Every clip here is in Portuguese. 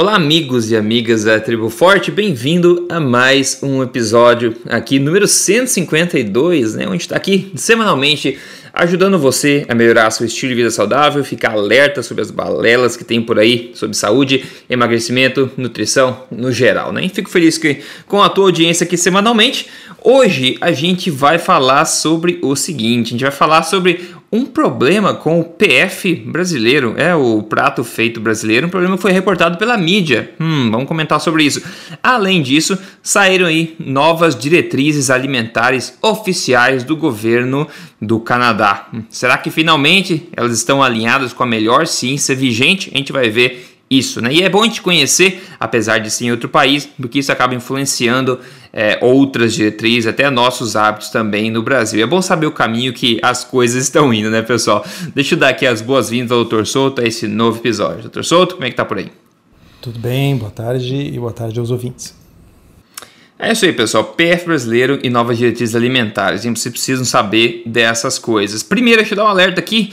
Olá, amigos e amigas da Tribo Forte, bem-vindo a mais um episódio aqui, número 152, né? Onde está aqui semanalmente ajudando você a melhorar seu estilo de vida saudável, ficar alerta sobre as balelas que tem por aí sobre saúde, emagrecimento, nutrição no geral, né? E fico feliz que, com a tua audiência aqui semanalmente. Hoje a gente vai falar sobre o seguinte: a gente vai falar sobre um problema com o PF brasileiro, é o prato feito brasileiro, um problema foi reportado pela mídia. Hum, vamos comentar sobre isso. Além disso, saíram aí novas diretrizes alimentares oficiais do governo do Canadá. Será que finalmente elas estão alinhadas com a melhor ciência vigente? A gente vai ver isso, né? E é bom a gente conhecer, apesar de ser em outro país, porque isso acaba influenciando é, outras diretrizes, até nossos hábitos também no Brasil. É bom saber o caminho que as coisas estão indo, né, pessoal? Deixa eu dar aqui as boas-vindas ao Dr. Souto a esse novo episódio. Dr. Souto, como é que tá por aí? Tudo bem, boa tarde e boa tarde aos ouvintes. É isso aí, pessoal. PF brasileiro e novas diretrizes alimentares. E vocês precisam saber dessas coisas. Primeiro, deixa eu dar um alerta aqui.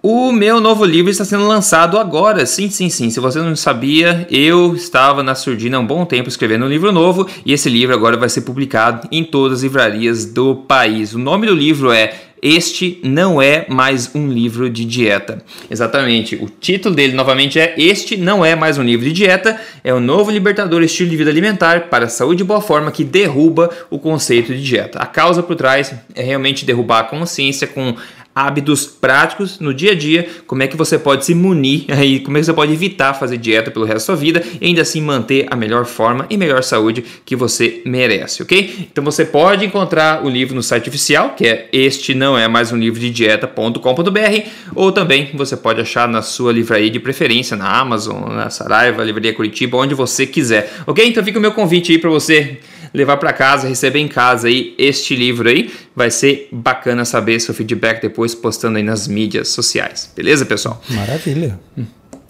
O meu novo livro está sendo lançado agora. Sim, sim, sim. Se você não sabia, eu estava na surdina há um bom tempo escrevendo um livro novo e esse livro agora vai ser publicado em todas as livrarias do país. O nome do livro é este não é mais um livro de dieta. Exatamente. O título dele novamente é Este não é mais um livro de dieta. É o novo libertador estilo de vida alimentar para a saúde e boa forma que derruba o conceito de dieta. A causa por trás é realmente derrubar a consciência com hábitos práticos no dia a dia, como é que você pode se munir aí, como é que você pode evitar fazer dieta pelo resto da sua vida e ainda assim manter a melhor forma e melhor saúde que você merece, ok? Então você pode encontrar o livro no site oficial, que é este não é mais um livro de dieta.com.br, ou também você pode achar na sua livraria de preferência, na Amazon, na Saraiva, Livraria Curitiba, onde você quiser, ok? Então fica o meu convite aí para você levar para casa, receber em casa aí este livro aí. Vai ser bacana saber seu feedback depois postando aí nas mídias sociais. Beleza, pessoal? Maravilha.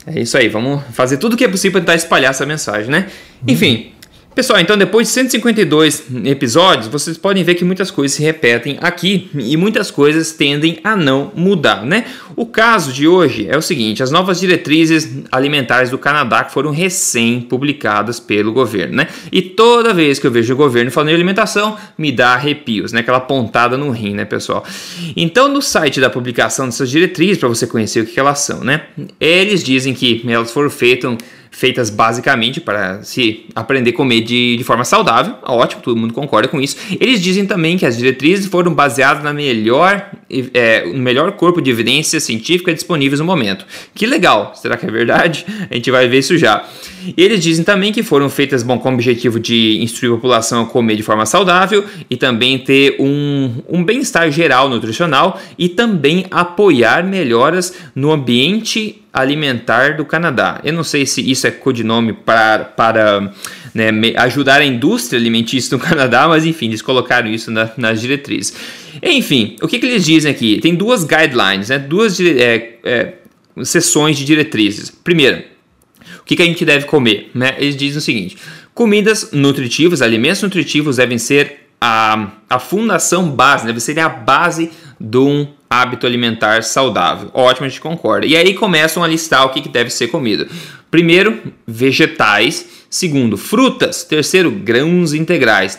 É isso aí, vamos fazer tudo o que é possível para tentar espalhar essa mensagem, né? Enfim, Pessoal, então depois de 152 episódios, vocês podem ver que muitas coisas se repetem aqui e muitas coisas tendem a não mudar, né? O caso de hoje é o seguinte: as novas diretrizes alimentares do Canadá que foram recém publicadas pelo governo, né? E toda vez que eu vejo o governo falando de alimentação, me dá arrepios, né? Aquela pontada no rim, né, pessoal? Então, no site da publicação dessas diretrizes, para você conhecer o que elas são, né? Eles dizem que elas foram feitas feitas basicamente para se aprender a comer de, de forma saudável. Ótimo, todo mundo concorda com isso. Eles dizem também que as diretrizes foram baseadas na melhor, é, no melhor corpo de evidência científica disponíveis no momento. Que legal! Será que é verdade? A gente vai ver isso já. Eles dizem também que foram feitas bom, com o objetivo de instruir a população a comer de forma saudável e também ter um, um bem-estar geral nutricional e também apoiar melhoras no ambiente alimentar do Canadá. Eu não sei se isso é codinome para, para né, ajudar a indústria alimentícia do Canadá, mas enfim, eles colocaram isso na, nas diretrizes. Enfim, o que, que, eles dizem aqui? Tem duas guidelines, né, duas é, é, sessões de diretrizes. Primeiro, o que, que a gente deve comer? Né? Eles dizem o seguinte: comidas nutritivas, alimentos nutritivos devem ser a, a fundação base, deve ser a base de um hábito alimentar saudável. Ótimo, a gente concorda. E aí começam a listar o que, que deve ser comido. Primeiro, vegetais. Segundo, frutas. Terceiro, grãos integrais.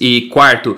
E quarto,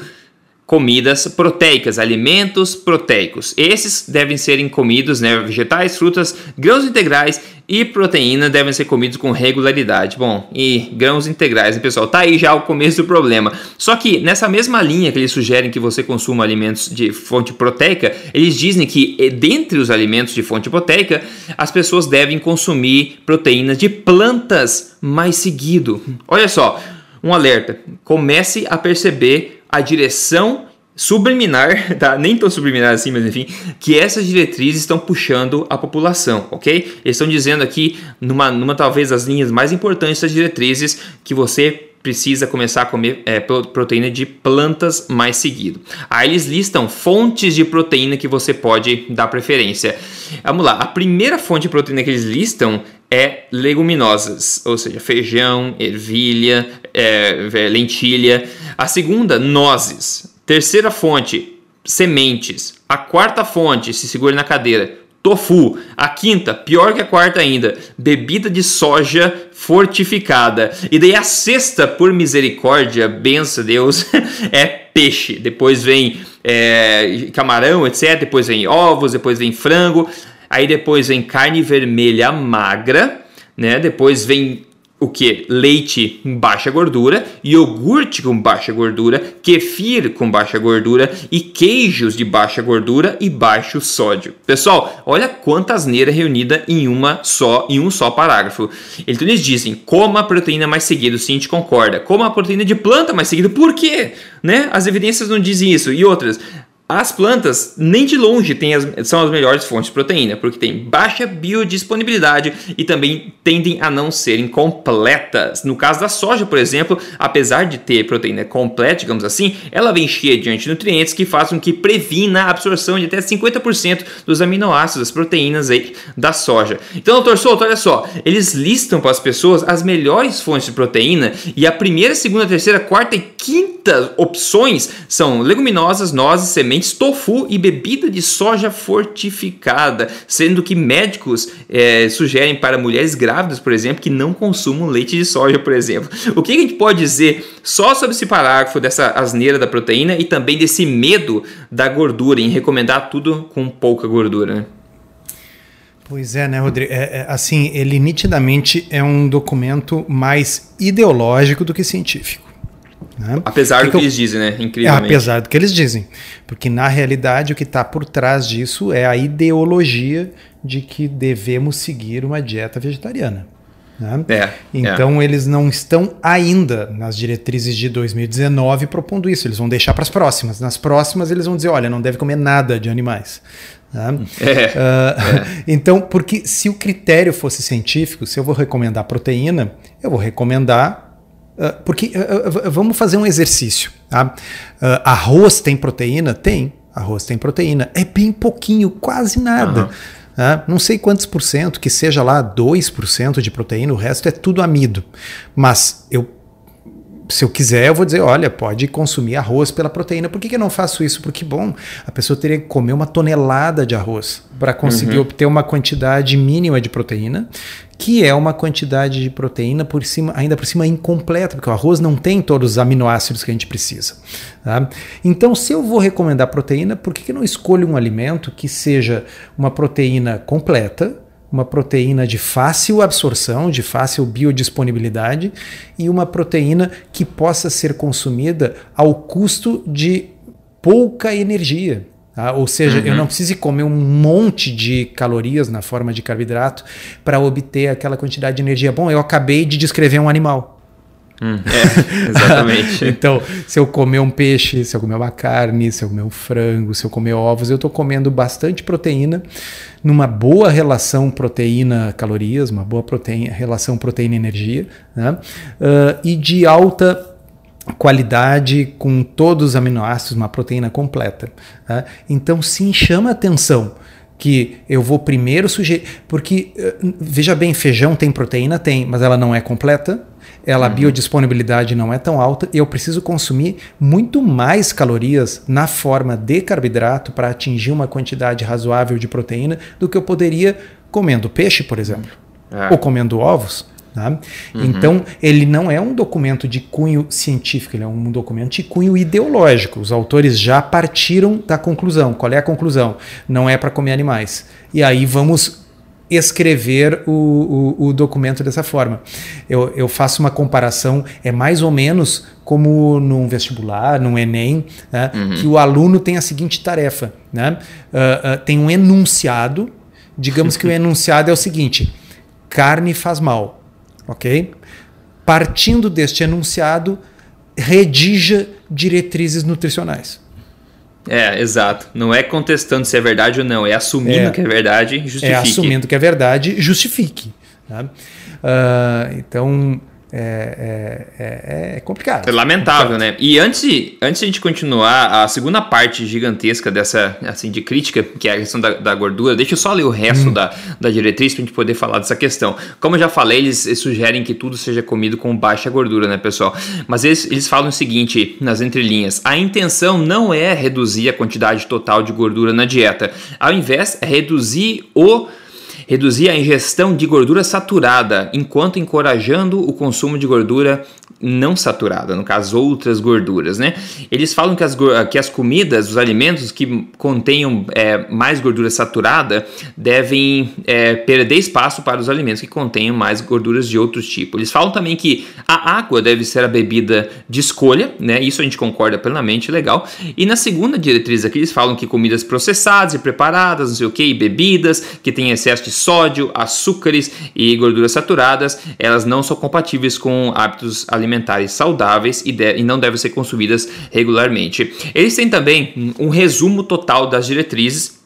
comidas proteicas, alimentos proteicos. Esses devem ser comidos, né, vegetais, frutas, grãos integrais e proteína devem ser comidos com regularidade. Bom, e grãos integrais, né, pessoal? Tá aí já o começo do problema. Só que nessa mesma linha que eles sugerem que você consuma alimentos de fonte proteica, eles dizem que eh, dentre os alimentos de fonte proteica, as pessoas devem consumir proteínas de plantas mais seguido. Olha só, um alerta. Comece a perceber a direção subliminar, tá? Nem tão subliminar assim, mas enfim, que essas diretrizes estão puxando a população, ok? Eles estão dizendo aqui, numa, numa talvez das linhas mais importantes das diretrizes, que você precisa começar a comer é, proteína de plantas mais seguido. Aí eles listam fontes de proteína que você pode dar preferência. Vamos lá, a primeira fonte de proteína que eles listam é leguminosas, ou seja, feijão, ervilha, é, lentilha. A segunda, nozes. Terceira fonte, sementes. A quarta fonte, se segure na cadeira, tofu. A quinta, pior que a quarta ainda, bebida de soja fortificada. E daí a sexta, por misericórdia, benção Deus, é peixe. Depois vem é, camarão, etc. Depois vem ovos, depois vem frango. Aí depois vem carne vermelha magra, né? Depois vem o que? Leite com baixa gordura, iogurte com baixa gordura, kefir com baixa gordura e queijos de baixa gordura e baixo sódio. Pessoal, olha quanta asneira reunida em uma só em um só parágrafo. Então eles dizem: coma a proteína mais seguido, sim, a gente concorda. Coma a proteína de planta mais seguido. Por quê? Né? As evidências não dizem isso. E outras, as plantas nem de longe as, são as melhores fontes de proteína, porque têm baixa biodisponibilidade e também tendem a não serem completas. No caso da soja, por exemplo, apesar de ter proteína completa, digamos assim, ela vem cheia de antinutrientes que fazem que previna a absorção de até 50% dos aminoácidos, das proteínas aí da soja. Então, doutor Souto, olha só, eles listam para as pessoas as melhores fontes de proteína e a primeira, segunda, terceira, quarta e quinta opções são leguminosas, nozes, sementes tofu e bebida de soja fortificada, sendo que médicos é, sugerem para mulheres grávidas, por exemplo, que não consumam leite de soja, por exemplo. O que a gente pode dizer só sobre esse parágrafo dessa asneira da proteína e também desse medo da gordura, em recomendar tudo com pouca gordura, né? Pois é, né, Rodrigo? É, é, assim, ele nitidamente é um documento mais ideológico do que científico. Né? Apesar do que, eles dizem, né? Incrivelmente. apesar do que eles dizem. Porque, na realidade, o que está por trás disso é a ideologia de que devemos seguir uma dieta vegetariana. Né? É, então, é. eles não estão ainda nas diretrizes de 2019 propondo isso. Eles vão deixar para as próximas. Nas próximas, eles vão dizer: olha, não deve comer nada de animais. Né? É, uh, então, porque se o critério fosse científico, se eu vou recomendar proteína, eu vou recomendar porque uh, uh, vamos fazer um exercício. Tá? arroz tem proteína? Tem. Arroz tem proteína. É bem pouquinho, quase nada. Uhum. não sei quantos por cento, que seja lá 2% de proteína, o resto é tudo amido. Mas eu se eu quiser, eu vou dizer, olha, pode consumir arroz pela proteína. Por que, que eu não faço isso? Porque, bom, a pessoa teria que comer uma tonelada de arroz para conseguir uhum. obter uma quantidade mínima de proteína, que é uma quantidade de proteína por cima, ainda por cima incompleta, porque o arroz não tem todos os aminoácidos que a gente precisa. Tá? Então, se eu vou recomendar proteína, por que, que eu não escolho um alimento que seja uma proteína completa? Uma proteína de fácil absorção, de fácil biodisponibilidade e uma proteína que possa ser consumida ao custo de pouca energia. Tá? Ou seja, uhum. eu não preciso comer um monte de calorias na forma de carboidrato para obter aquela quantidade de energia. Bom, eu acabei de descrever um animal. Hum, é, exatamente. então, se eu comer um peixe, se eu comer uma carne, se eu comer um frango, se eu comer ovos, eu estou comendo bastante proteína, numa boa relação proteína-calorias, uma boa proteína, relação proteína-energia, né? Uh, e de alta qualidade com todos os aminoácidos, uma proteína completa. Né? Então, sim, chama atenção que eu vou primeiro sugerir. Porque, uh, veja bem, feijão tem proteína? Tem, mas ela não é completa ela, uhum. a biodisponibilidade não é tão alta e eu preciso consumir muito mais calorias na forma de carboidrato para atingir uma quantidade razoável de proteína do que eu poderia comendo peixe, por exemplo, uhum. ou comendo ovos. Tá? Uhum. Então, ele não é um documento de cunho científico, ele é um documento de cunho ideológico. Os autores já partiram da conclusão. Qual é a conclusão? Não é para comer animais. E aí vamos escrever o, o, o, documento dessa forma. Eu, eu, faço uma comparação, é mais ou menos como num vestibular, num Enem, né, uhum. que o aluno tem a seguinte tarefa: né, uh, uh, tem um enunciado, digamos que o enunciado é o seguinte: carne faz mal, ok? Partindo deste enunciado, redija diretrizes nutricionais. É, exato. Não é contestando se é verdade ou não, é assumindo é, que é verdade, justifique. É assumindo que é verdade, justifique. Tá? Uh, então, é, é, é, é complicado. É lamentável, complicado. né? E antes de, antes de a gente continuar, a segunda parte gigantesca dessa, assim, de crítica, que é a questão da, da gordura, deixa eu só ler o resto hum. da, da diretriz para a gente poder falar dessa questão. Como eu já falei, eles, eles, sugerem que tudo seja comido com baixa gordura, né, pessoal? Mas eles, eles falam o seguinte, nas entrelinhas, a intenção não é reduzir a quantidade total de gordura na dieta, ao invés é reduzir o reduzir a ingestão de gordura saturada, enquanto encorajando o consumo de gordura não saturada, no caso outras gorduras, né? Eles falam que as, que as comidas, os alimentos que contenham é, mais gordura saturada devem é, perder espaço para os alimentos que contenham mais gorduras de outros tipos. Eles falam também que a água deve ser a bebida de escolha, né? Isso a gente concorda plenamente, legal. E na segunda diretriz aqui eles falam que comidas processadas e preparadas, não sei o que, e bebidas que têm excesso de sódio, açúcares e gorduras saturadas, elas não são compatíveis com hábitos alimentares saudáveis e, de, e não devem ser consumidas regularmente. Eles têm também um resumo total das diretrizes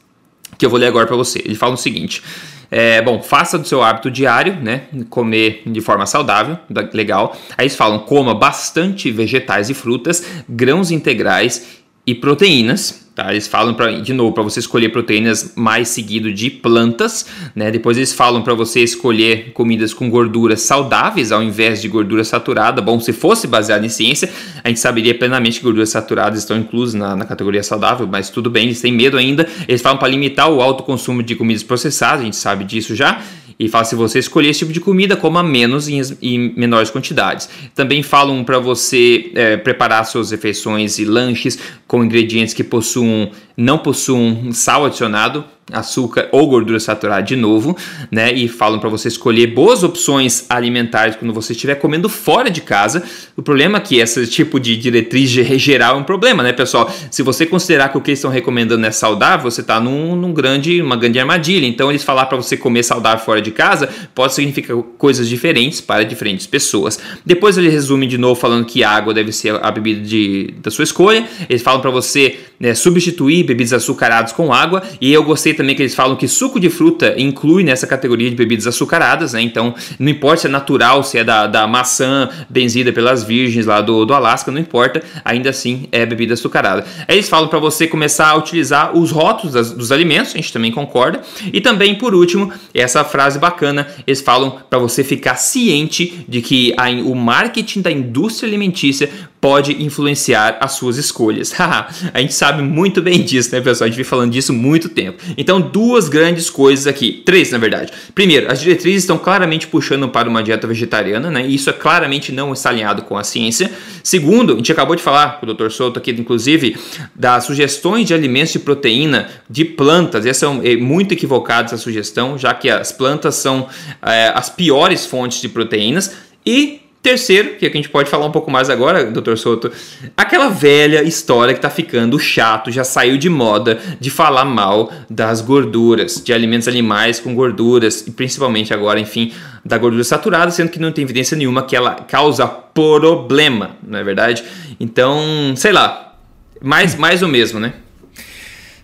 que eu vou ler agora para você. Ele fala o seguinte: é, bom, faça do seu hábito diário, né? Comer de forma saudável, legal. Aí eles falam: coma bastante vegetais e frutas, grãos integrais e proteínas. Tá? Eles falam pra, de novo para você escolher proteínas mais seguido de plantas, né? Depois eles falam para você escolher comidas com gorduras saudáveis ao invés de gordura saturada. Bom, se fosse baseado em ciência, a gente saberia plenamente que gorduras saturadas estão inclusas na, na categoria saudável, mas tudo bem, eles têm medo ainda. Eles falam para limitar o alto consumo de comidas processadas, a gente sabe disso já e fala se você escolher esse tipo de comida, coma menos em, em menores quantidades. Também falam para você é, preparar suas refeições e lanches com ingredientes que possuam não possuam sal adicionado, açúcar ou gordura saturada de novo, né? E falam para você escolher boas opções alimentares quando você estiver comendo fora de casa. O problema é que esse tipo de diretriz geral é um problema, né, pessoal? Se você considerar que o que eles estão recomendando é saudável, você está num, num, grande, uma grande armadilha. Então, eles falar para você comer saudável fora de casa pode significar coisas diferentes para diferentes pessoas. Depois ele resume de novo falando que água deve ser a bebida de, da sua escolha. Eles falam para você né, substituir bebidas açucaradas com água. E eu gostei também que eles falam que suco de fruta inclui nessa categoria de bebidas açucaradas, né? Então, não importa se é natural, se é da, da maçã benzida pelas virgens lá do, do Alasca, não importa, ainda assim é bebida açucarada. Aí eles falam para você começar a utilizar os rótulos das, dos alimentos, a gente também concorda. E também, por último, essa frase bacana, eles falam para você ficar ciente de que a, o marketing da indústria alimentícia pode influenciar as suas escolhas. a gente sabe muito bem disso, né, pessoal? A gente vem falando disso muito tempo. Então, duas grandes coisas aqui, três na verdade. Primeiro, as diretrizes estão claramente puxando para uma dieta vegetariana, né? E isso é claramente não está alinhado com a ciência. Segundo, a gente acabou de falar com o Dr. Souto aqui, inclusive, das sugestões de alimentos de proteína de plantas. Essa é muito equivocada essa sugestão, já que as plantas são é, as piores fontes de proteínas. E Terceiro, que, é que a gente pode falar um pouco mais agora, Dr. Soto, aquela velha história que tá ficando chato, já saiu de moda de falar mal das gorduras, de alimentos animais com gorduras, e principalmente agora, enfim, da gordura saturada, sendo que não tem evidência nenhuma que ela causa problema, não é verdade? Então, sei lá, mais, mais o mesmo, né?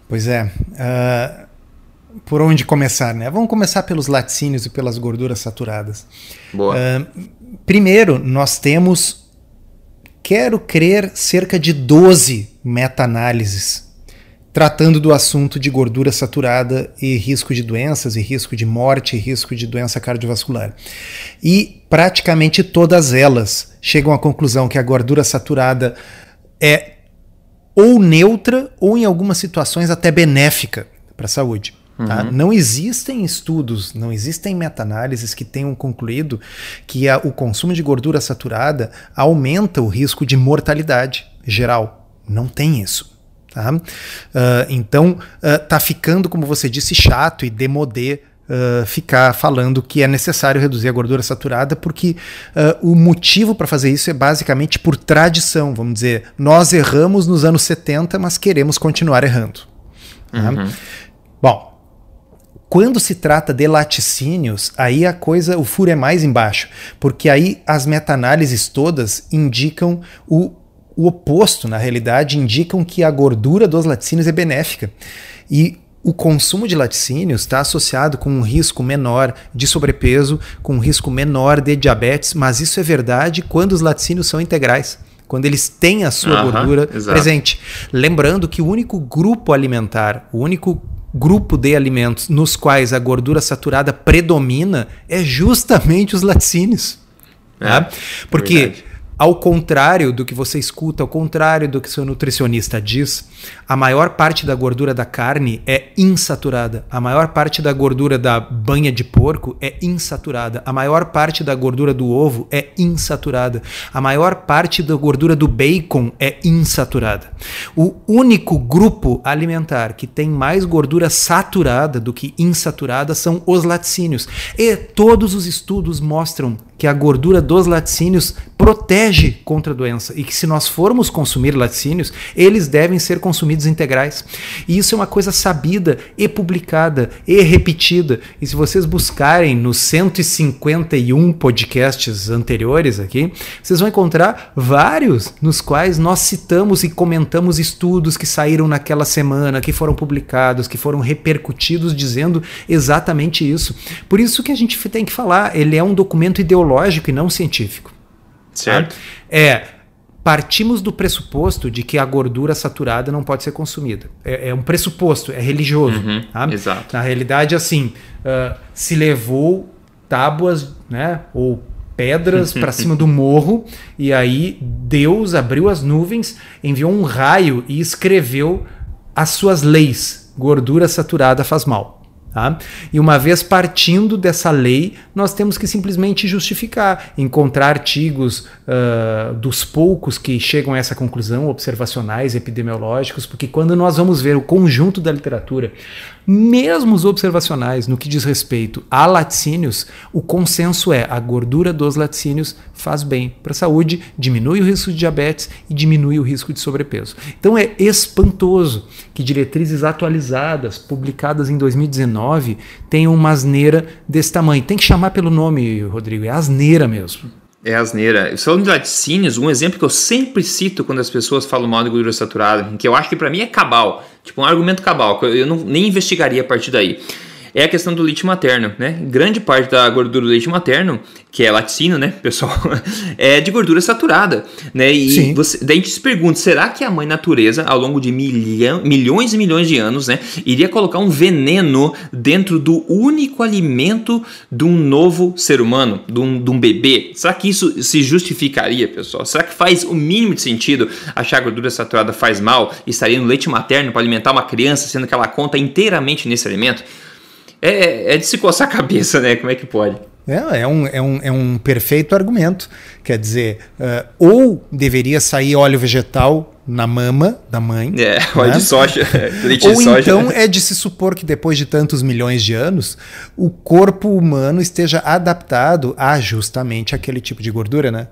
Pois é. Uh, por onde começar, né? Vamos começar pelos laticínios e pelas gorduras saturadas. Boa. Uh, primeiro, nós temos, quero crer, cerca de 12 meta-análises tratando do assunto de gordura saturada e risco de doenças, e risco de morte, e risco de doença cardiovascular. E praticamente todas elas chegam à conclusão que a gordura saturada é ou neutra ou em algumas situações até benéfica para a saúde. Tá? Uhum. Não existem estudos, não existem meta-análises que tenham concluído que a, o consumo de gordura saturada aumenta o risco de mortalidade geral. Não tem isso. Tá? Uh, então, uh, tá ficando, como você disse, chato e demodê Uh, ficar falando que é necessário reduzir a gordura saturada, porque uh, o motivo para fazer isso é basicamente por tradição. Vamos dizer, nós erramos nos anos 70, mas queremos continuar errando. Tá? Uhum. Bom, quando se trata de laticínios, aí a coisa, o furo é mais embaixo, porque aí as meta-análises todas indicam o, o oposto, na realidade, indicam que a gordura dos laticínios é benéfica. E o consumo de laticínios está associado com um risco menor de sobrepeso, com um risco menor de diabetes, mas isso é verdade quando os laticínios são integrais quando eles têm a sua gordura exato. presente. Lembrando que o único grupo alimentar, o único grupo de alimentos nos quais a gordura saturada predomina é justamente os laticínios. É, tá? Porque. Ao contrário do que você escuta, ao contrário do que seu nutricionista diz, a maior parte da gordura da carne é insaturada. A maior parte da gordura da banha de porco é insaturada. A maior parte da gordura do ovo é insaturada. A maior parte da gordura do bacon é insaturada. O único grupo alimentar que tem mais gordura saturada do que insaturada são os laticínios. E todos os estudos mostram que a gordura dos laticínios protege contra a doença e que se nós formos consumir laticínios, eles devem ser consumidos integrais. E isso é uma coisa sabida e publicada e repetida. E se vocês buscarem nos 151 podcasts anteriores aqui, vocês vão encontrar vários nos quais nós citamos e comentamos estudos que saíram naquela semana, que foram publicados, que foram repercutidos dizendo exatamente isso. Por isso que a gente tem que falar, ele é um documento ideológico e não científico. Certo. Tá? É, partimos do pressuposto de que a gordura saturada não pode ser consumida. É, é um pressuposto, é religioso. Uhum, tá? Exato. Na realidade, assim, uh, se levou tábuas, né, ou pedras para cima do morro e aí Deus abriu as nuvens, enviou um raio e escreveu as suas leis. Gordura saturada faz mal. Tá? E uma vez partindo dessa lei, nós temos que simplesmente justificar, encontrar artigos uh, dos poucos que chegam a essa conclusão, observacionais, epidemiológicos, porque quando nós vamos ver o conjunto da literatura, mesmo os observacionais no que diz respeito a laticínios, o consenso é a gordura dos laticínios faz bem para a saúde, diminui o risco de diabetes e diminui o risco de sobrepeso. Então é espantoso que diretrizes atualizadas, publicadas em 2019, tenham uma asneira desse tamanho. Tem que chamar pelo nome, Rodrigo, é asneira mesmo. É asneira. Falando de laticínios, um exemplo que eu sempre cito quando as pessoas falam mal de gordura saturada, que eu acho que para mim é cabal, tipo um argumento cabal, que eu não, nem investigaria a partir daí é a questão do leite materno, né? Grande parte da gordura do leite materno, que é laticínio, né, pessoal, é de gordura saturada, né? E você, daí a gente se pergunta, será que a mãe natureza, ao longo de milhão, milhões e milhões de anos, né, iria colocar um veneno dentro do único alimento de um novo ser humano, de um, de um bebê? Será que isso se justificaria, pessoal? Será que faz o mínimo de sentido achar que a gordura saturada faz mal e estaria no leite materno para alimentar uma criança, sendo que ela conta inteiramente nesse alimento? É, é de se coçar a cabeça, né? Como é que pode? É, é, um, é, um, é um perfeito argumento. Quer dizer, uh, ou deveria sair óleo vegetal na mama da mãe. É, óleo né? de soja, leite ou de soja. então é de se supor que depois de tantos milhões de anos, o corpo humano esteja adaptado a justamente aquele tipo de gordura, né?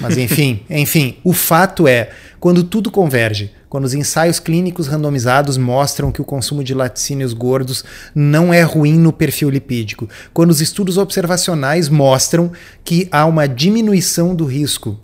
Mas enfim, enfim, o fato é, quando tudo converge, quando os ensaios clínicos randomizados mostram que o consumo de laticínios gordos não é ruim no perfil lipídico, quando os estudos observacionais mostram que há uma diminuição do risco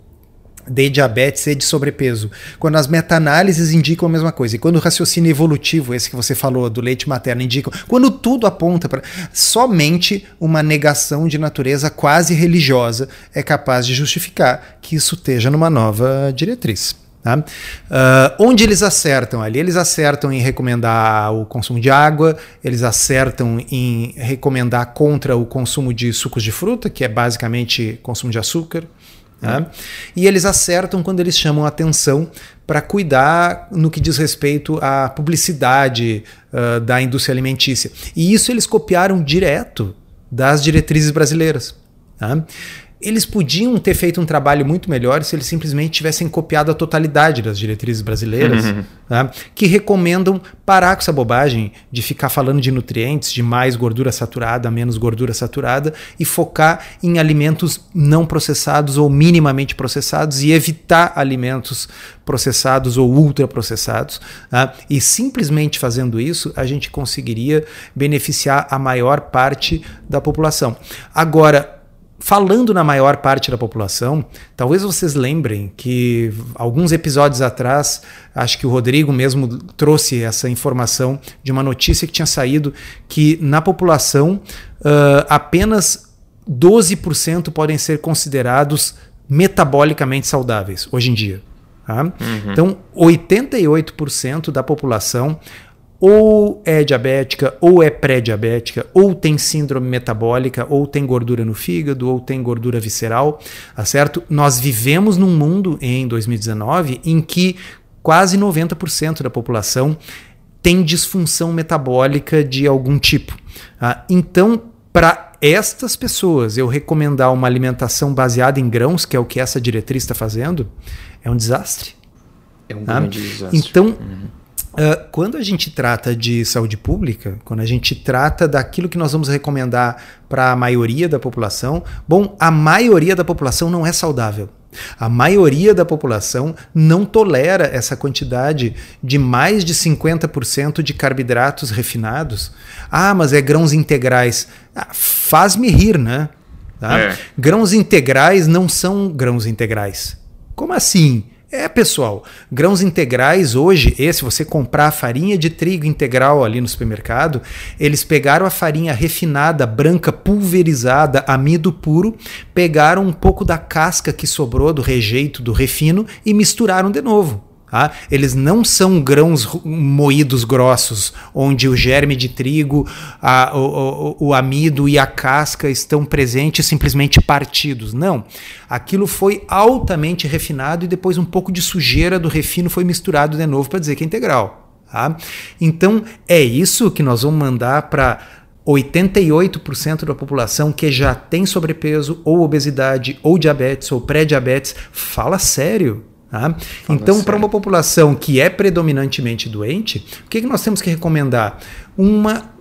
de diabetes e de sobrepeso. Quando as meta-análises indicam a mesma coisa, e quando o raciocínio evolutivo, esse que você falou, do leite materno, indica, quando tudo aponta para. Somente uma negação de natureza quase religiosa é capaz de justificar que isso esteja numa nova diretriz. Tá? Uh, onde eles acertam ali? Eles acertam em recomendar o consumo de água, eles acertam em recomendar contra o consumo de sucos de fruta, que é basicamente consumo de açúcar. Tá? E eles acertam quando eles chamam atenção para cuidar no que diz respeito à publicidade uh, da indústria alimentícia. E isso eles copiaram direto das diretrizes brasileiras. Tá? Eles podiam ter feito um trabalho muito melhor se eles simplesmente tivessem copiado a totalidade das diretrizes brasileiras, uhum. tá? que recomendam parar com essa bobagem de ficar falando de nutrientes, de mais gordura saturada, menos gordura saturada, e focar em alimentos não processados ou minimamente processados e evitar alimentos processados ou ultraprocessados. Tá? E simplesmente fazendo isso, a gente conseguiria beneficiar a maior parte da população. Agora, falando na maior parte da população, talvez vocês lembrem que alguns episódios atrás, acho que o Rodrigo mesmo trouxe essa informação de uma notícia que tinha saído que na população uh, apenas 12% podem ser considerados metabolicamente saudáveis hoje em dia. Tá? Uhum. Então, 88% da população ou é diabética, ou é pré-diabética, ou tem síndrome metabólica, ou tem gordura no fígado, ou tem gordura visceral, tá certo? Nós vivemos num mundo em 2019 em que quase 90% da população tem disfunção metabólica de algum tipo. Tá? Então, para estas pessoas eu recomendar uma alimentação baseada em grãos, que é o que essa diretriz está fazendo, é um desastre. É um tá? grande desastre. Então, uhum Uh, quando a gente trata de saúde pública, quando a gente trata daquilo que nós vamos recomendar para a maioria da população, bom, a maioria da população não é saudável. A maioria da população não tolera essa quantidade de mais de 50% de carboidratos refinados. Ah, mas é grãos integrais. Ah, Faz-me rir, né? Tá? É. Grãos integrais não são grãos integrais. Como assim? É, pessoal, grãos integrais hoje, esse você comprar a farinha de trigo integral ali no supermercado, eles pegaram a farinha refinada, branca, pulverizada, amido puro, pegaram um pouco da casca que sobrou do rejeito do refino e misturaram de novo. Tá? Eles não são grãos moídos grossos, onde o germe de trigo, a, o, o, o, amido e a casca estão presentes simplesmente partidos. Não. Aquilo foi altamente refinado e depois um pouco de sujeira do refino foi misturado de novo para dizer que é integral. Tá? Então é isso que nós vamos mandar para 88% da população que já tem sobrepeso ou obesidade ou diabetes ou pré-diabetes. Fala sério. Tá? Então, para uma população que é predominantemente doente, o que, que nós temos que recomendar? Uma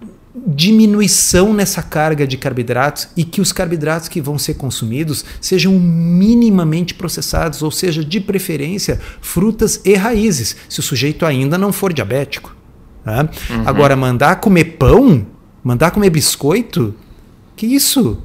diminuição nessa carga de carboidratos e que os carboidratos que vão ser consumidos sejam minimamente processados, ou seja, de preferência, frutas e raízes, se o sujeito ainda não for diabético. Tá? Uhum. Agora, mandar comer pão, mandar comer biscoito, que isso?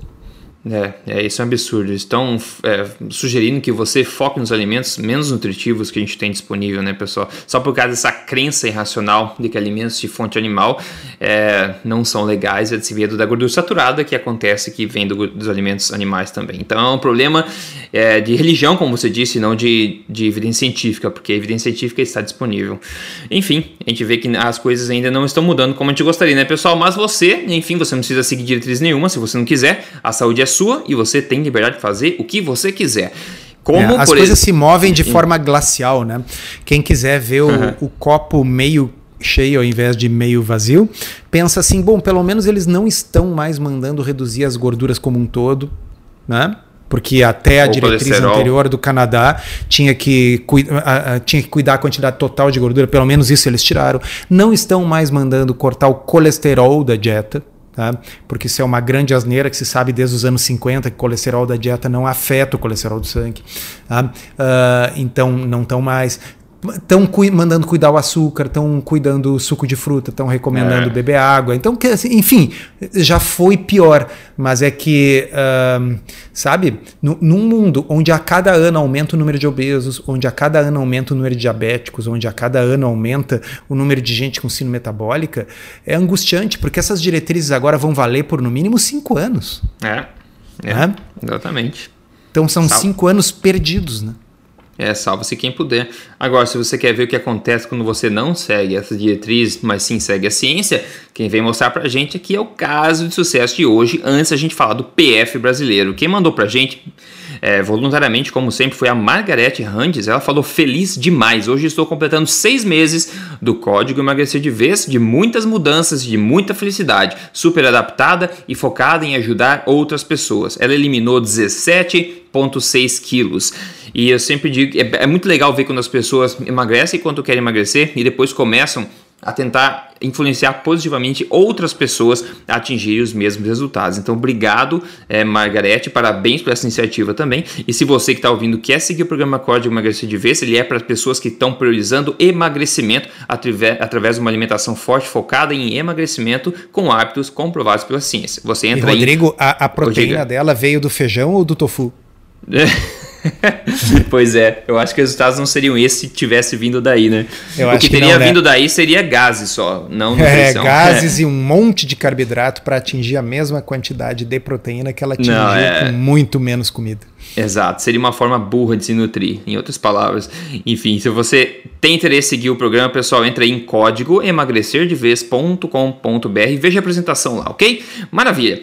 É, é, isso é um absurdo. Estão é, sugerindo que você foque nos alimentos menos nutritivos que a gente tem disponível, né, pessoal? Só por causa dessa crença irracional de que alimentos de fonte animal é, não são legais, é devido da gordura saturada que acontece que vem do, dos alimentos animais também. Então é um problema é, de religião, como você disse, não de, de evidência científica, porque a evidência científica está disponível. Enfim, a gente vê que as coisas ainda não estão mudando como a gente gostaria, né, pessoal? Mas você, enfim, você não precisa seguir diretriz nenhuma se você não quiser. A saúde é sua e você tem liberdade de fazer o que você quiser. Como, é, as coisas se movem de forma glacial, né? Quem quiser ver o, uhum. o copo meio cheio ao invés de meio vazio, pensa assim, bom, pelo menos eles não estão mais mandando reduzir as gorduras como um todo, né? Porque até a diretriz anterior do Canadá tinha que, tinha que cuidar a quantidade total de gordura, pelo menos isso eles tiraram. Não estão mais mandando cortar o colesterol da dieta, Tá? Porque isso é uma grande asneira que se sabe desde os anos 50 que o colesterol da dieta não afeta o colesterol do sangue. Tá? Uh, então não estão mais estão cu mandando cuidar o açúcar, estão cuidando o suco de fruta, estão recomendando é. beber água. Então, assim, enfim, já foi pior. Mas é que, uh, sabe, no, num mundo onde a cada ano aumenta o número de obesos, onde a cada ano aumenta o número de diabéticos, onde a cada ano aumenta o número de gente com síndrome metabólica, é angustiante, porque essas diretrizes agora vão valer por no mínimo cinco anos. É, é, é? exatamente. Então são Salve. cinco anos perdidos, né? É, salva-se quem puder. Agora, se você quer ver o que acontece quando você não segue essa diretriz, mas sim segue a ciência, quem vem mostrar pra gente aqui é o caso de sucesso de hoje, antes a gente falar do PF brasileiro. Quem mandou pra gente é, voluntariamente, como sempre, foi a Margarete Randes. Ela falou feliz demais. Hoje estou completando seis meses do código emagrecer de vez, de muitas mudanças, de muita felicidade, super adaptada e focada em ajudar outras pessoas. Ela eliminou 17,6 quilos. E eu sempre digo, é, é muito legal ver quando as pessoas emagrecem quando querem emagrecer e depois começam a tentar influenciar positivamente outras pessoas a atingirem os mesmos resultados. Então, obrigado, é, Margarete, parabéns por essa iniciativa também. E se você que está ouvindo quer seguir o programa Código Emagrecer de Vez, ele é para pessoas que estão priorizando emagrecimento através, através de uma alimentação forte focada em emagrecimento com hábitos comprovados pela ciência. Você entra e, Rodrigo, em... a, a proteína dela veio do feijão ou do tofu? pois é, eu acho que os resultados não seriam esses se tivesse vindo daí, né? Eu o que teria que não, né? vindo né? daí seria gases só, não nutrição. É, gases é. e um monte de carboidrato para atingir a mesma quantidade de proteína que ela atingiu é... com muito menos comida. Exato, seria uma forma burra de se nutrir, em outras palavras. Enfim, se você tem interesse em seguir o programa, pessoal, entra aí em código emagrecerdevez.com.br e veja a apresentação lá, ok? Maravilha.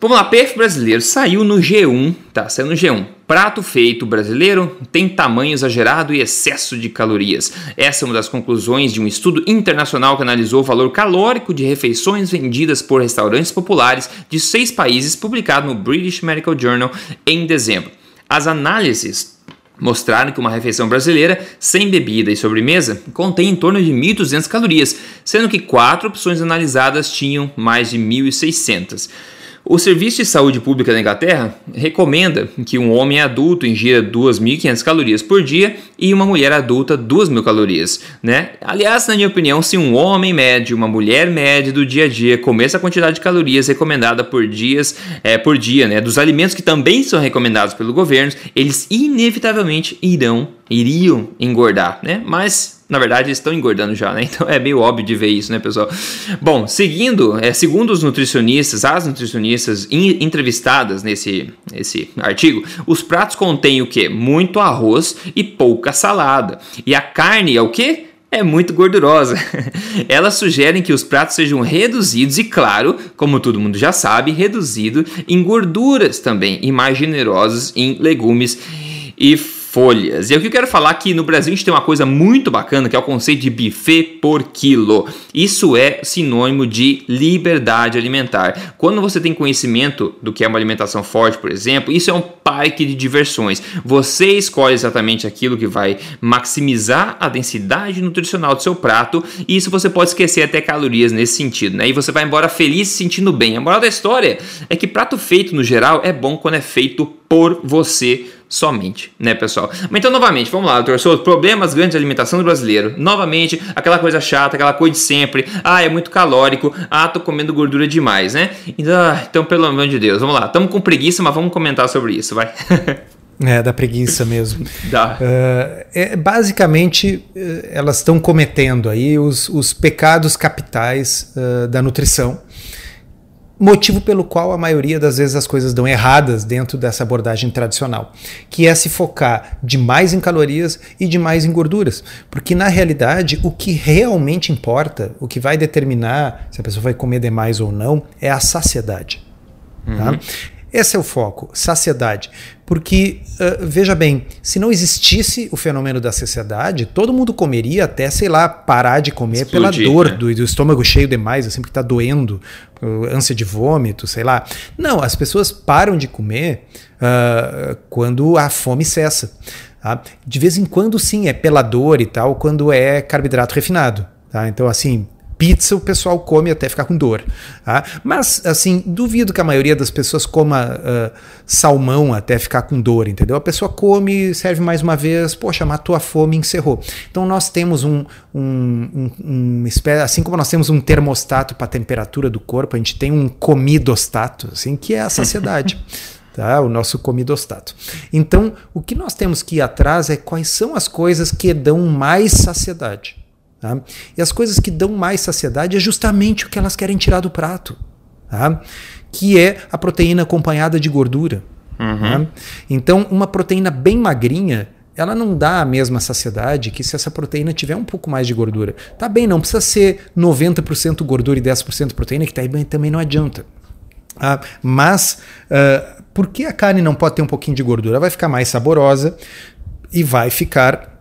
Vamos lá, PF brasileiro saiu no G1, tá? No G1. Prato feito brasileiro tem tamanho exagerado e excesso de calorias. Essa é uma das conclusões de um estudo internacional que analisou o valor calórico de refeições vendidas por restaurantes populares de seis países, publicado no British Medical Journal em dezembro. As análises mostraram que uma refeição brasileira sem bebida e sobremesa contém em torno de 1.200 calorias, sendo que quatro opções analisadas tinham mais de 1.600. O Serviço de Saúde Pública da Inglaterra recomenda que um homem adulto ingira 2.500 calorias por dia e uma mulher adulta 2.000 calorias, né? Aliás, na minha opinião, se um homem médio, uma mulher média do dia a dia comer essa quantidade de calorias recomendada por dias, é, por dia, né, dos alimentos que também são recomendados pelo governo, eles inevitavelmente irão, iriam engordar, né? Mas na verdade, eles estão engordando já, né? Então é meio óbvio de ver isso, né, pessoal? Bom, seguindo, é, segundo os nutricionistas, as nutricionistas in, entrevistadas nesse, nesse artigo, os pratos contêm o que? Muito arroz e pouca salada. E a carne é o que? é muito gordurosa. Elas sugerem que os pratos sejam reduzidos e, claro, como todo mundo já sabe, reduzido em gorduras também e mais generosos em legumes e folhas. E o que eu quero falar que no Brasil a gente tem uma coisa muito bacana que é o conceito de buffet por quilo. Isso é sinônimo de liberdade alimentar. Quando você tem conhecimento do que é uma alimentação forte, por exemplo, isso é um parque de diversões. Você escolhe exatamente aquilo que vai maximizar a densidade nutricional do seu prato e isso você pode esquecer até calorias nesse sentido, né? E você vai embora feliz se sentindo bem. A moral da história é que prato feito no geral é bom quando é feito por você somente, né, pessoal? Mas então, novamente, vamos lá, doutor Souto, problemas grandes de alimentação do brasileiro. Novamente, aquela coisa chata, aquela coisa de sempre. Ah, é muito calórico. Ah, tô comendo gordura demais, né? Então, ah, então pelo amor de Deus, vamos lá. Estamos com preguiça, mas vamos comentar sobre isso, vai. É, da preguiça mesmo. Dá. Uh, é, basicamente, uh, elas estão cometendo aí os, os pecados capitais uh, da nutrição motivo pelo qual a maioria das vezes as coisas dão erradas dentro dessa abordagem tradicional, que é se focar demais em calorias e demais em gorduras, porque na realidade o que realmente importa, o que vai determinar se a pessoa vai comer demais ou não, é a saciedade. Tá? Uhum. Tá? Esse é o foco, saciedade. Porque, uh, veja bem, se não existisse o fenômeno da saciedade, todo mundo comeria até, sei lá, parar de comer Explodir, pela dor né? do, do, estômago cheio demais, assim, porque está doendo, uh, ânsia de vômito, sei lá. Não, as pessoas param de comer uh, quando a fome cessa. Tá? De vez em quando, sim, é pela dor e tal, quando é carboidrato refinado. Tá? Então, assim, Pizza o pessoal come até ficar com dor. Tá? Mas, assim, duvido que a maioria das pessoas coma uh, salmão até ficar com dor, entendeu? A pessoa come, serve mais uma vez, poxa, matou a fome e encerrou. Então nós temos um, um, um, um assim como nós temos um termostato para a temperatura do corpo, a gente tem um comidostato, assim, que é a saciedade. Tá, o nosso comidostato. Então, o que nós temos que ir atrás é quais são as coisas que dão mais saciedade. Tá? E as coisas que dão mais saciedade é justamente o que elas querem tirar do prato, tá? que é a proteína acompanhada de gordura. Uhum. Tá? Então, uma proteína bem magrinha, ela não dá a mesma saciedade que se essa proteína tiver um pouco mais de gordura. Tá bem, não precisa ser 90% gordura e 10% proteína, que tá também não adianta. Ah, mas uh, por que a carne não pode ter um pouquinho de gordura? Vai ficar mais saborosa e vai ficar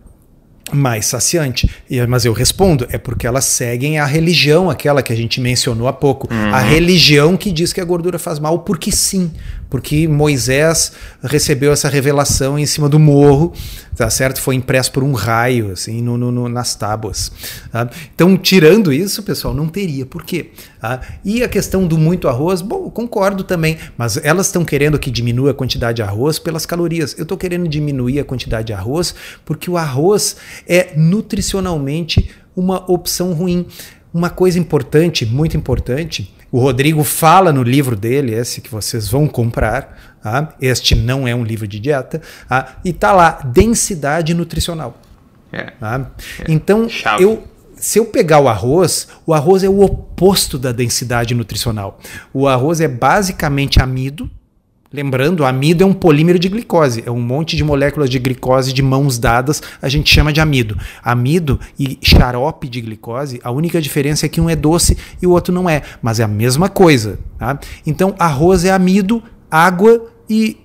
mais saciante. Mas eu respondo, é porque elas seguem a religião, aquela que a gente mencionou há pouco. Uhum. A religião que diz que a gordura faz mal, porque sim. Porque Moisés recebeu essa revelação em cima do morro, tá certo? Foi impresso por um raio, assim, no, no, nas tábuas. Tá? Então, tirando isso, pessoal, não teria. Por quê? Tá? E a questão do muito arroz, bom, concordo também, mas elas estão querendo que diminua a quantidade de arroz pelas calorias. Eu estou querendo diminuir a quantidade de arroz porque o arroz é nutricionalmente uma opção ruim. Uma coisa importante, muito importante, o Rodrigo fala no livro dele, esse que vocês vão comprar, tá? este não é um livro de dieta, tá? e tá lá, densidade nutricional. É. Tá? É. Então, eu, se eu pegar o arroz, o arroz é o oposto da densidade nutricional. O arroz é basicamente amido, Lembrando, amido é um polímero de glicose, é um monte de moléculas de glicose de mãos dadas, a gente chama de amido. Amido e xarope de glicose, a única diferença é que um é doce e o outro não é, mas é a mesma coisa. Tá? Então, arroz é amido, água e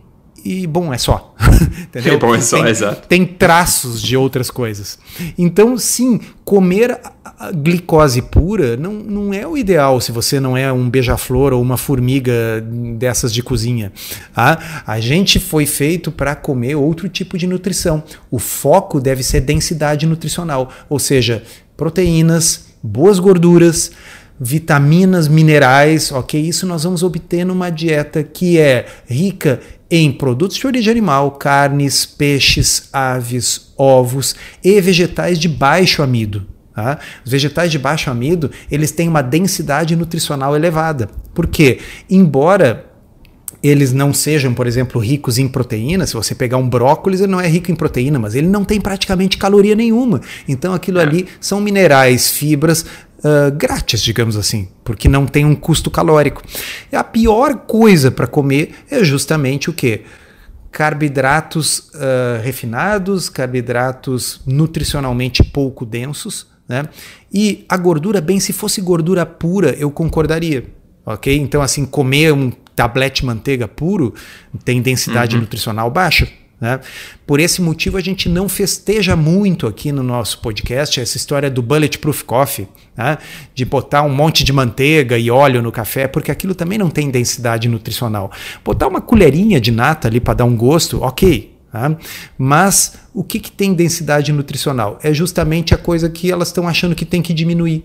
e bom, é só. Entendeu? É bom, é só, tem, exato. Tem traços de outras coisas. Então, sim, comer glicose pura não, não é o ideal se você não é um beija-flor ou uma formiga dessas de cozinha. Tá? A gente foi feito para comer outro tipo de nutrição. O foco deve ser densidade nutricional, ou seja, proteínas, boas gorduras vitaminas, minerais, ok? Isso nós vamos obter numa dieta que é rica em produtos de origem animal, carnes, peixes, aves, ovos e vegetais de baixo amido. Tá? Os vegetais de baixo amido eles têm uma densidade nutricional elevada. Por quê? Embora eles não sejam, por exemplo, ricos em proteína, se você pegar um brócolis, ele não é rico em proteína, mas ele não tem praticamente caloria nenhuma. Então aquilo é. ali são minerais, fibras uh, grátis, digamos assim, porque não tem um custo calórico. E a pior coisa para comer é justamente o que? Carboidratos uh, refinados, carboidratos nutricionalmente pouco densos, né? E a gordura, bem, se fosse gordura pura, eu concordaria. Ok? Então, assim, comer um tablete manteiga puro tem densidade uhum. nutricional baixa. Né? Por esse motivo, a gente não festeja muito aqui no nosso podcast essa história do Bulletproof Coffee, né? de botar um monte de manteiga e óleo no café, porque aquilo também não tem densidade nutricional. Botar uma colherinha de nata ali para dar um gosto, ok. Tá? Mas o que, que tem densidade nutricional? É justamente a coisa que elas estão achando que tem que diminuir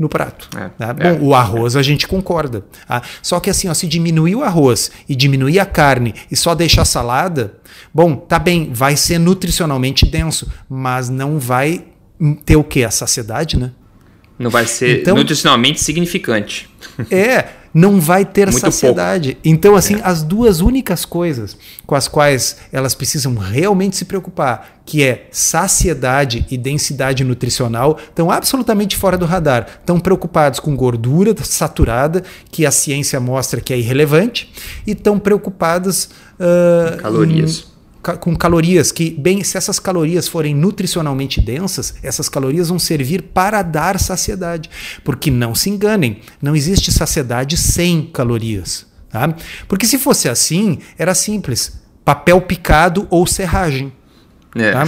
no prato. É, tá? é, Bom, o arroz a gente concorda. Tá? Só que assim, ó, se diminuir o arroz e diminuir a carne e só deixar salada, bom, tá bem, vai ser nutricionalmente denso, mas não vai ter o que? A saciedade, né? Não vai ser então, nutricionalmente significante. É, não vai ter Muito saciedade. Pouco. Então, assim, é. as duas únicas coisas com as quais elas precisam realmente se preocupar, que é saciedade e densidade nutricional, estão absolutamente fora do radar. Estão preocupados com gordura saturada, que a ciência mostra que é irrelevante, e estão preocupadas uh, calorias. Em, com calorias que, bem, se essas calorias forem nutricionalmente densas, essas calorias vão servir para dar saciedade. Porque não se enganem, não existe saciedade sem calorias. Tá? Porque se fosse assim, era simples: papel picado ou serragem. É. Tá?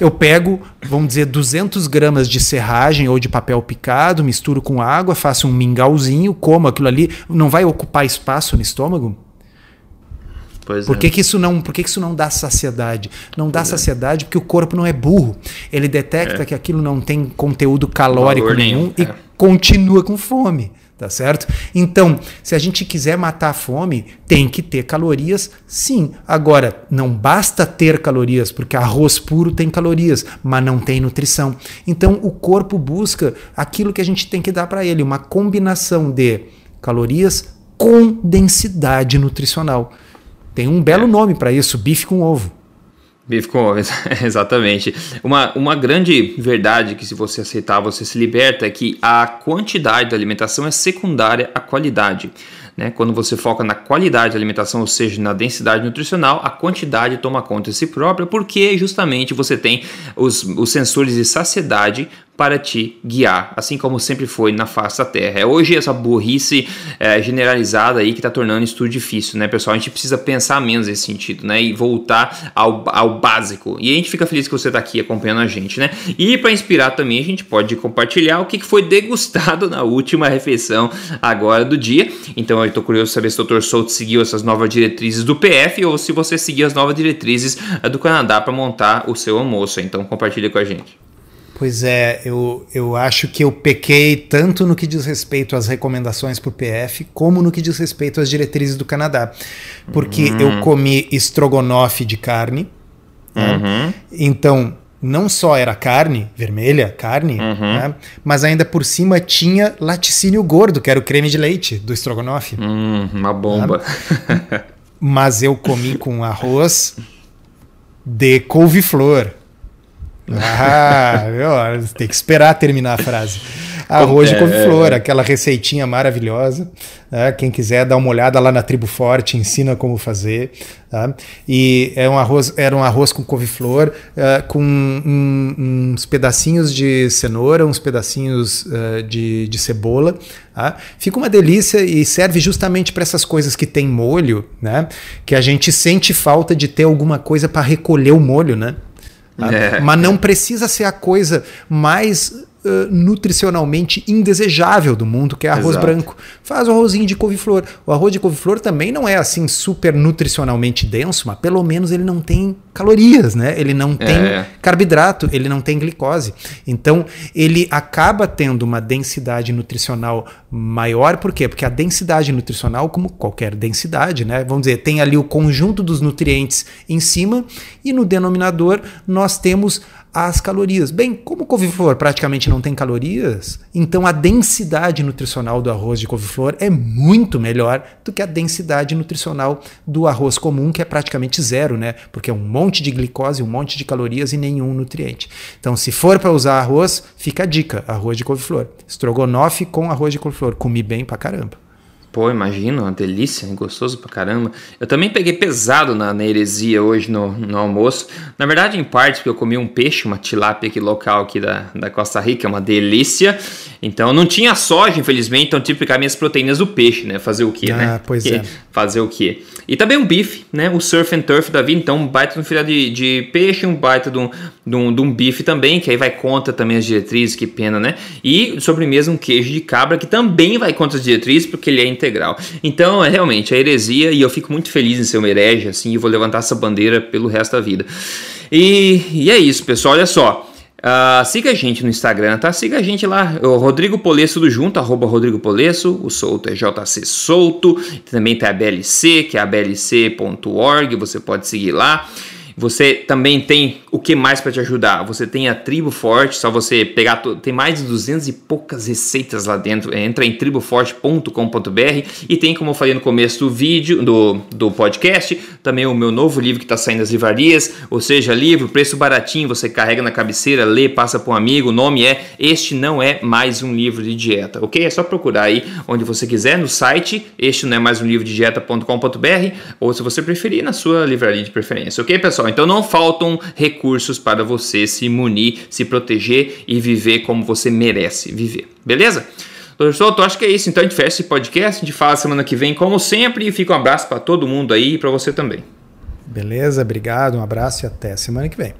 Eu pego, vamos dizer, 200 gramas de serragem ou de papel picado, misturo com água, faço um mingauzinho, como aquilo ali, não vai ocupar espaço no estômago? Pois por que, é. que isso não, por que, que isso não dá saciedade? Não dá pois é. saciedade é. porque o corpo não é burro. Ele detecta é. que aquilo não tem conteúdo calórico Valor nenhum, e é. continua com fome. Tá certo? Então, se a gente quiser matar a fome, tem que ter calorias, sim. Agora, não basta ter calorias, porque arroz puro tem calorias, mas não tem nutrição. Então, o corpo busca aquilo que a gente tem que dar para ele, uma combinação de calorias com densidade nutricional. Tem um belo é. nome para isso, bife com ovo. Bife com ovo, exatamente. Uma, uma grande verdade que se você aceitar, você se liberta é que a quantidade da alimentação é secundária à qualidade. Né? Quando você foca na qualidade da alimentação, ou seja, na densidade nutricional, a quantidade toma conta de si própria, porque justamente você tem os, os sensores de saciedade para te guiar, assim como sempre foi na face da Terra. É hoje essa burrice é, generalizada aí que está tornando isso tudo difícil, né, pessoal? A gente precisa pensar menos nesse sentido, né, e voltar ao, ao básico. E a gente fica feliz que você está aqui acompanhando a gente, né? E para inspirar também, a gente pode compartilhar o que foi degustado na última refeição agora do dia. Então eu estou curioso saber se o Dr. Souto seguiu essas novas diretrizes do PF ou se você seguiu as novas diretrizes do Canadá para montar o seu almoço. Então compartilha com a gente. Pois é, eu, eu acho que eu pequei tanto no que diz respeito às recomendações para o PF, como no que diz respeito às diretrizes do Canadá. Porque uhum. eu comi estrogonofe de carne. Né? Uhum. Então, não só era carne vermelha, carne, uhum. né? mas ainda por cima tinha laticínio gordo, que era o creme de leite do estrogonofe. Hum, uma bomba. Né? mas eu comi com arroz de couve-flor. Ah, meu, tem que esperar terminar a frase. Arroz de couve-flor, aquela receitinha maravilhosa. Né? Quem quiser dar uma olhada lá na Tribo Forte, ensina como fazer. Tá? E é um arroz, era um arroz com couve-flor, uh, com um, uns pedacinhos de cenoura, uns pedacinhos uh, de, de cebola. Tá? Fica uma delícia e serve justamente para essas coisas que tem molho, né? que a gente sente falta de ter alguma coisa para recolher o molho, né? É. Mas não precisa ser a coisa mais uh, nutricionalmente indesejável do mundo, que é arroz Exato. branco. Faz o arrozinho de couve-flor. O arroz de couve-flor também não é assim super nutricionalmente denso, mas pelo menos ele não tem calorias, né? Ele não tem é. carboidrato, ele não tem glicose. Então, ele acaba tendo uma densidade nutricional maior, por quê? Porque a densidade nutricional, como qualquer densidade, né? Vamos dizer, tem ali o conjunto dos nutrientes em cima e no denominador nós temos as calorias. Bem, como couve-flor praticamente não tem calorias, então a densidade nutricional do arroz de couve-flor é muito melhor do que a densidade nutricional do arroz comum, que é praticamente zero, né? Porque é um monte de glicose, um monte de calorias e nenhum nutriente. Então, se for para usar arroz, fica a dica: arroz de couve-flor. Estrogonofe com arroz de couve-flor. Comi bem pra caramba. Pô, imagina, uma delícia, gostoso pra caramba. Eu também peguei pesado na, na heresia hoje no, no, almoço. Na verdade, em parte, porque eu comi um peixe, uma tilápia aqui local aqui da, da Costa Rica, é uma delícia. Então não tinha soja, infelizmente, então tive que ficar minhas proteínas do peixe, né? Fazer o quê, ah, né? Pois é. Fazer o quê? E também um bife, né? O surf and turf da vida, então um baita de um filé de, de peixe, um baita de um, de, um, de um bife também, que aí vai contra também as diretrizes, que pena, né? E sobremesa um queijo de cabra, que também vai contra as diretrizes, porque ele é integral. Então, é realmente a heresia, e eu fico muito feliz em ser uma herege, assim, e vou levantar essa bandeira pelo resto da vida. E, e é isso, pessoal, olha só. Uh, siga a gente no Instagram, tá? Siga a gente lá, o Rodrigo Polesso do Junto, arroba Rodrigo Polesso, o Solto é JC Solto, também tem a BLC, que é a blc.org, você pode seguir lá. Você também tem o que mais para te ajudar? Você tem a Tribo Forte, só você pegar, tem mais de 200 e poucas receitas lá dentro. Entra em triboforte.com.br e tem, como eu falei no começo do vídeo, do, do podcast, também o meu novo livro que está saindo das livrarias, ou seja, livro, preço baratinho, você carrega na cabeceira, lê, passa para um amigo. O nome é Este Não É Mais Um Livro de Dieta, ok? É só procurar aí onde você quiser no site, este não é mais um livro de dieta.com.br, ou se você preferir, na sua livraria de preferência, ok, pessoal? Então não faltam recursos para você se munir, se proteger e viver como você merece viver. Beleza? Doutor Souto, acho que é isso. Então a gente fecha esse podcast, a gente fala semana que vem, como sempre, e fica um abraço para todo mundo aí e para você também. Beleza, obrigado, um abraço e até semana que vem.